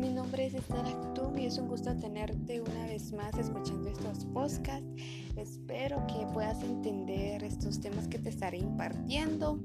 mi nombre es Estela Actum y es un gusto tenerte una vez más escuchando estos podcasts. Espero que puedas entender estos temas que te estaré impartiendo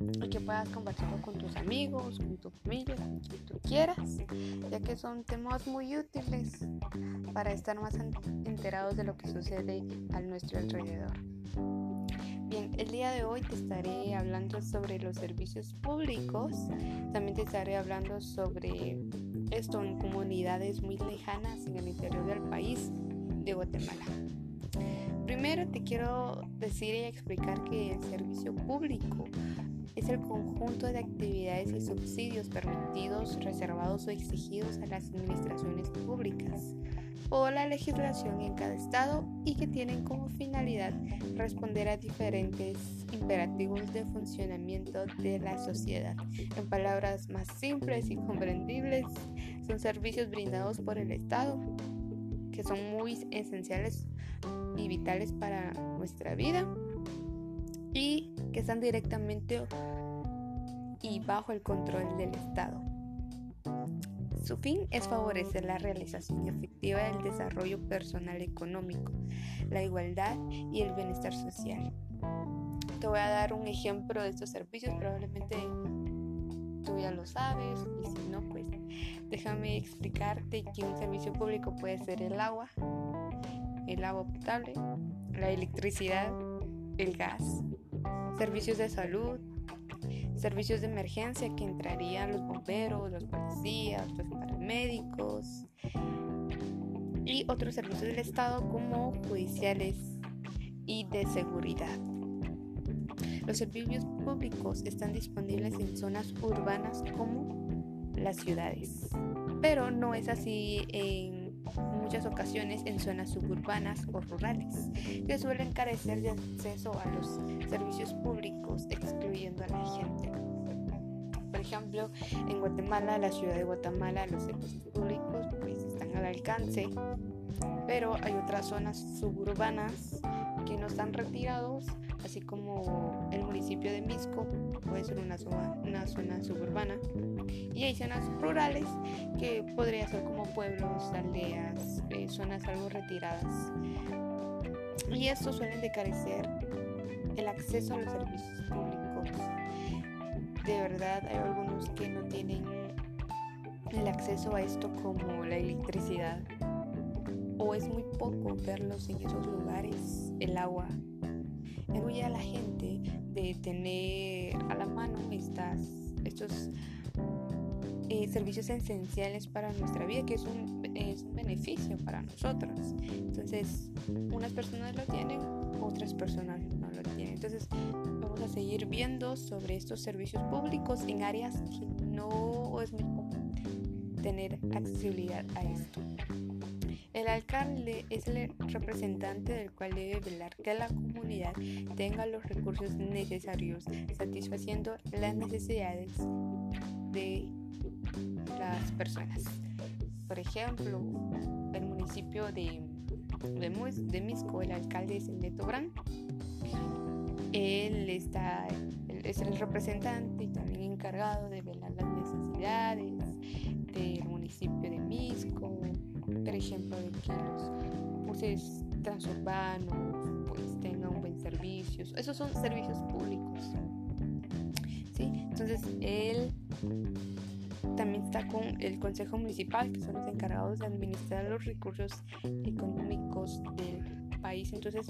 y que puedas compartirlo con tus amigos, con tu familia, con quien tú quieras, ya que son temas muy útiles para estar más enterados de lo que sucede a nuestro alrededor. Bien, el día de hoy te estaré hablando sobre los servicios públicos. También te estaré hablando sobre esto en comunidades muy lejanas en el interior del país de Guatemala. Primero te quiero decir y explicar que el servicio público es el conjunto de actividades y subsidios permitidos, reservados o exigidos a las administraciones públicas o la legislación en cada estado y que tienen como finalidad responder a diferentes imperativos de funcionamiento de la sociedad. En palabras más simples y comprendibles, son servicios brindados por el Estado que son muy esenciales y vitales para nuestra vida y que están directamente y bajo el control del Estado. Su fin es favorecer la realización efectiva del desarrollo personal económico, la igualdad y el bienestar social. Te voy a dar un ejemplo de estos servicios, probablemente tú ya lo sabes y si no, pues déjame explicarte que un servicio público puede ser el agua, el agua potable, la electricidad, el gas, servicios de salud, servicios de emergencia que entrarían los bomberos, los policías, los paramédicos y otros servicios del Estado como judiciales y de seguridad. Los servicios públicos están disponibles en zonas urbanas como las ciudades, pero no es así en muchas ocasiones en zonas suburbanas o rurales, que suelen carecer de acceso a los servicios públicos, excluyendo a la gente. Por ejemplo, en Guatemala, la ciudad de Guatemala, los servicios públicos pues están al alcance, pero hay otras zonas suburbanas que no están retirados, así como el municipio de Misco, puede ser una zona, una zona suburbana, y hay zonas rurales que podría ser como pueblos, aldeas, eh, zonas algo retiradas. Y estos suelen de carecer el acceso a los servicios públicos. De verdad, hay algunos que no tienen el acceso a esto como la electricidad o es muy poco verlos en esos lugares, el agua. Engulle a la gente de tener a la mano estas, estos eh, servicios esenciales para nuestra vida, que es un, es un beneficio para nosotros. Entonces, unas personas lo tienen, otras personas no lo tienen. Entonces, vamos a seguir viendo sobre estos servicios públicos en áreas que no es muy común tener accesibilidad a esto. El alcalde es el representante del cual debe velar que la tenga los recursos necesarios, satisfaciendo las necesidades de las personas. Por ejemplo, el municipio de, de, Misco, el alcalde es el Neto Brand. Él está, es el representante y también encargado de velar las necesidades del municipio de Misco, por ejemplo, de que los buses transurbanos tengan un buen servicio. Esos son servicios públicos. ¿Sí? Entonces, él también está con el Consejo Municipal, que son los encargados de administrar los recursos económicos del país. Entonces,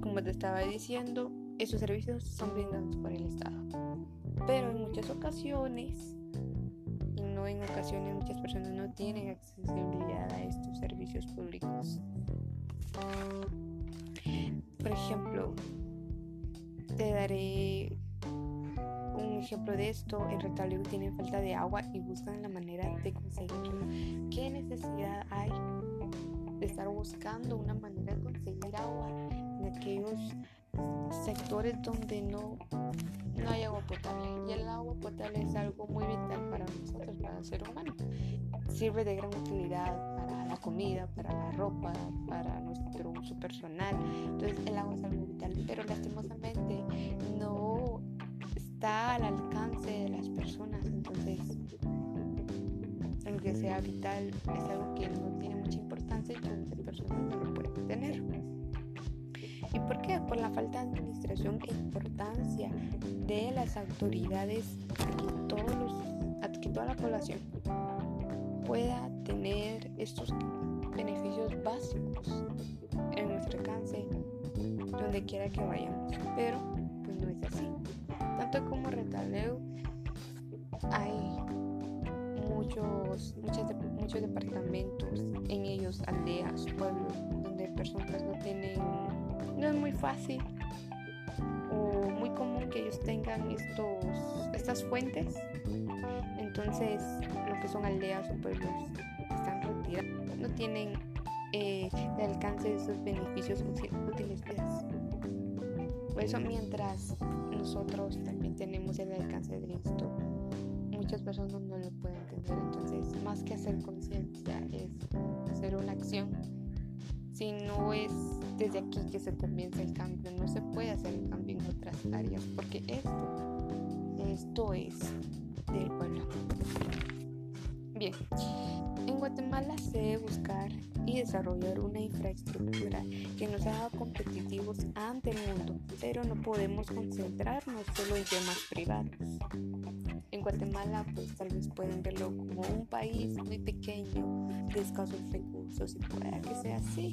como te estaba diciendo, esos servicios son brindados por el Estado. Pero en muchas ocasiones en ocasiones muchas personas no tienen accesibilidad a estos servicios públicos. Por ejemplo, te daré un ejemplo de esto. En Retalio tienen falta de agua y buscan la manera de conseguirlo. ¿Qué necesidad hay de estar buscando una manera de conseguir agua en aquellos sectores donde no, no hay agua potable. Y el agua potable es algo muy vital para nosotros, para el ser humano. Sirve de gran utilidad la comida, para la ropa, para nuestro uso personal. Entonces el agua es algo vital, pero lastimosamente no está al alcance de las personas. Entonces aunque sea vital, es algo que no tiene mucha importancia y que otras personas no lo pueden tener. ¿Y por qué? Por la falta de administración e importancia de las autoridades a que, todos los, que toda la población estos beneficios básicos en nuestro alcance donde quiera que vayamos. Pero pues no es así. Tanto como Retaleo hay muchos, muchos departamentos, en ellos aldeas, pueblos, donde personas no tienen, no es muy fácil o muy común que ellos tengan estos, estas fuentes. Entonces, lo que son aldeas o pueblos no tienen eh, el alcance de esos beneficios útiles. Por eso, mientras nosotros también tenemos el alcance de esto, muchas personas no lo pueden entender. Entonces, más que hacer conciencia, es hacer una acción. Si no es desde aquí que se comienza el cambio, no se puede hacer el cambio en otras áreas, porque esto, esto es del pueblo. Bien, en Guatemala se debe buscar y desarrollar una infraestructura que nos haga competitivos ante el mundo, pero no podemos concentrarnos solo en temas privados. En Guatemala, pues tal vez pueden verlo como un país muy pequeño, de escasos recursos, y pueda que sea así.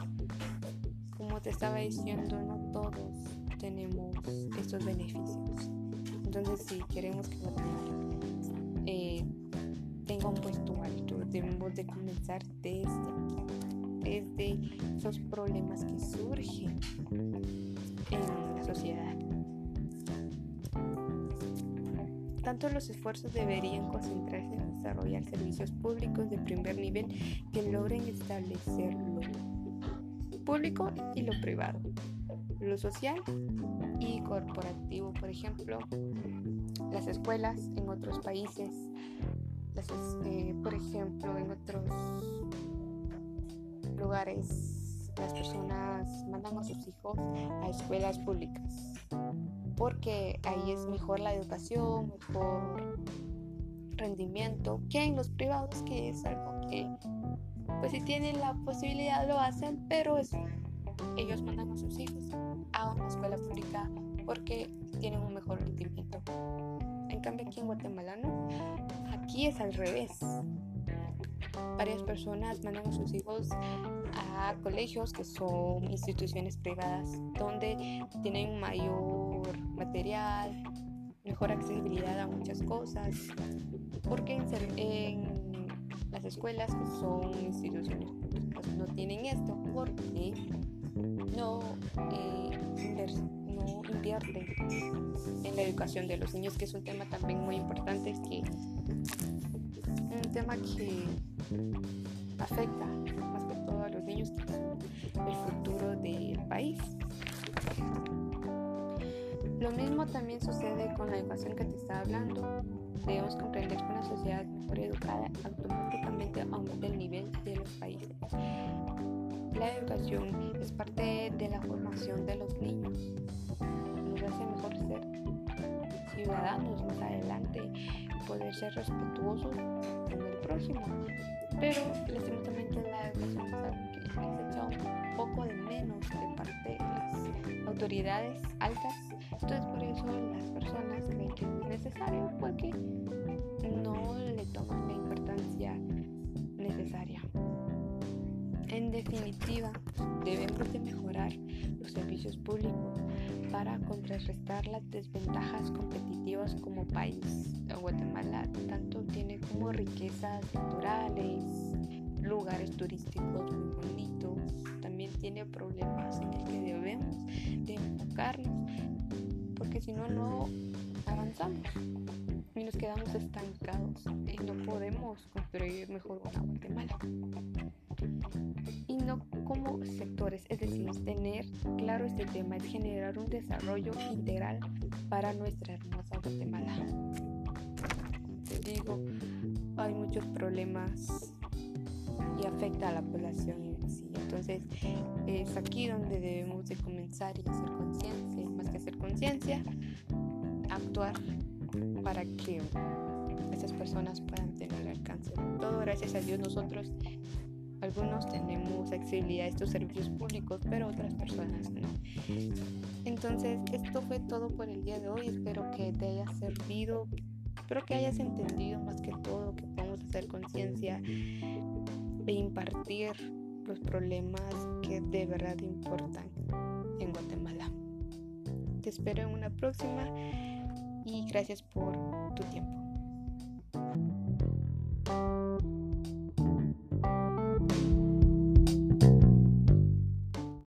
Como te estaba diciendo, no todos tenemos estos beneficios. Entonces, si queremos que Guatemala eh, tenga un puesto alto, debemos de comenzar desde desde esos problemas que surgen en la sociedad. Tanto los esfuerzos deberían concentrarse en desarrollar servicios públicos de primer nivel que logren establecer lo público y lo privado, lo social y corporativo, por ejemplo, las escuelas en otros países, eh, por ejemplo, en otros lugares las personas mandan a sus hijos a escuelas públicas porque ahí es mejor la educación, mejor rendimiento que en los privados que es algo que pues si tienen la posibilidad lo hacen pero es, ellos mandan a sus hijos a una escuela pública porque tienen un mejor rendimiento. En cambio aquí en Guatemala no aquí es al revés. Varias personas mandan a sus hijos a colegios que son instituciones privadas donde tienen mayor material, mejor accesibilidad a muchas cosas, porque en, las escuelas que son instituciones públicas. No tienen esto porque no, eh, no invierten en la educación de los niños, que es un tema también muy importante, es que un tema que afecta más que todo a los niños que el futuro del país. Lo mismo también sucede con la educación que te estaba hablando. Debemos comprender que una sociedad mejor educada automáticamente aumenta el nivel de los países. La educación es parte de la formación de los niños. Nos hace mejor ser ciudadanos más adelante poder ser respetuosos con el próximo. Pero lastimosamente la educación es algo que se echa un poco de menos de parte de las autoridades altas. Entonces por eso las personas creen que es necesario porque no le toman la importancia necesaria. En definitiva, debemos de mejorar los servicios públicos para contrarrestar las desventajas competitivas como país. Guatemala tanto tiene como riquezas naturales, lugares turísticos muy bonitos, también tiene problemas en el que debemos de enfocarnos, porque si no, no avanzamos y nos quedamos estancados y no podemos construir mejor una Guatemala y no como sectores, es decir, tener claro este tema es generar un desarrollo integral para nuestra hermosa Guatemala. Te digo, hay muchos problemas y afecta a la población en sí. Entonces es aquí donde debemos de comenzar y hacer conciencia, más que hacer conciencia, actuar para que estas personas puedan tener alcance. Todo gracias a Dios nosotros algunos tenemos accesibilidad a estos servicios públicos, pero otras personas no. Entonces, esto fue todo por el día de hoy. Espero que te haya servido, espero que hayas entendido más que todo que podemos hacer conciencia e impartir los problemas que de verdad importan en Guatemala. Te espero en una próxima y gracias por tu tiempo.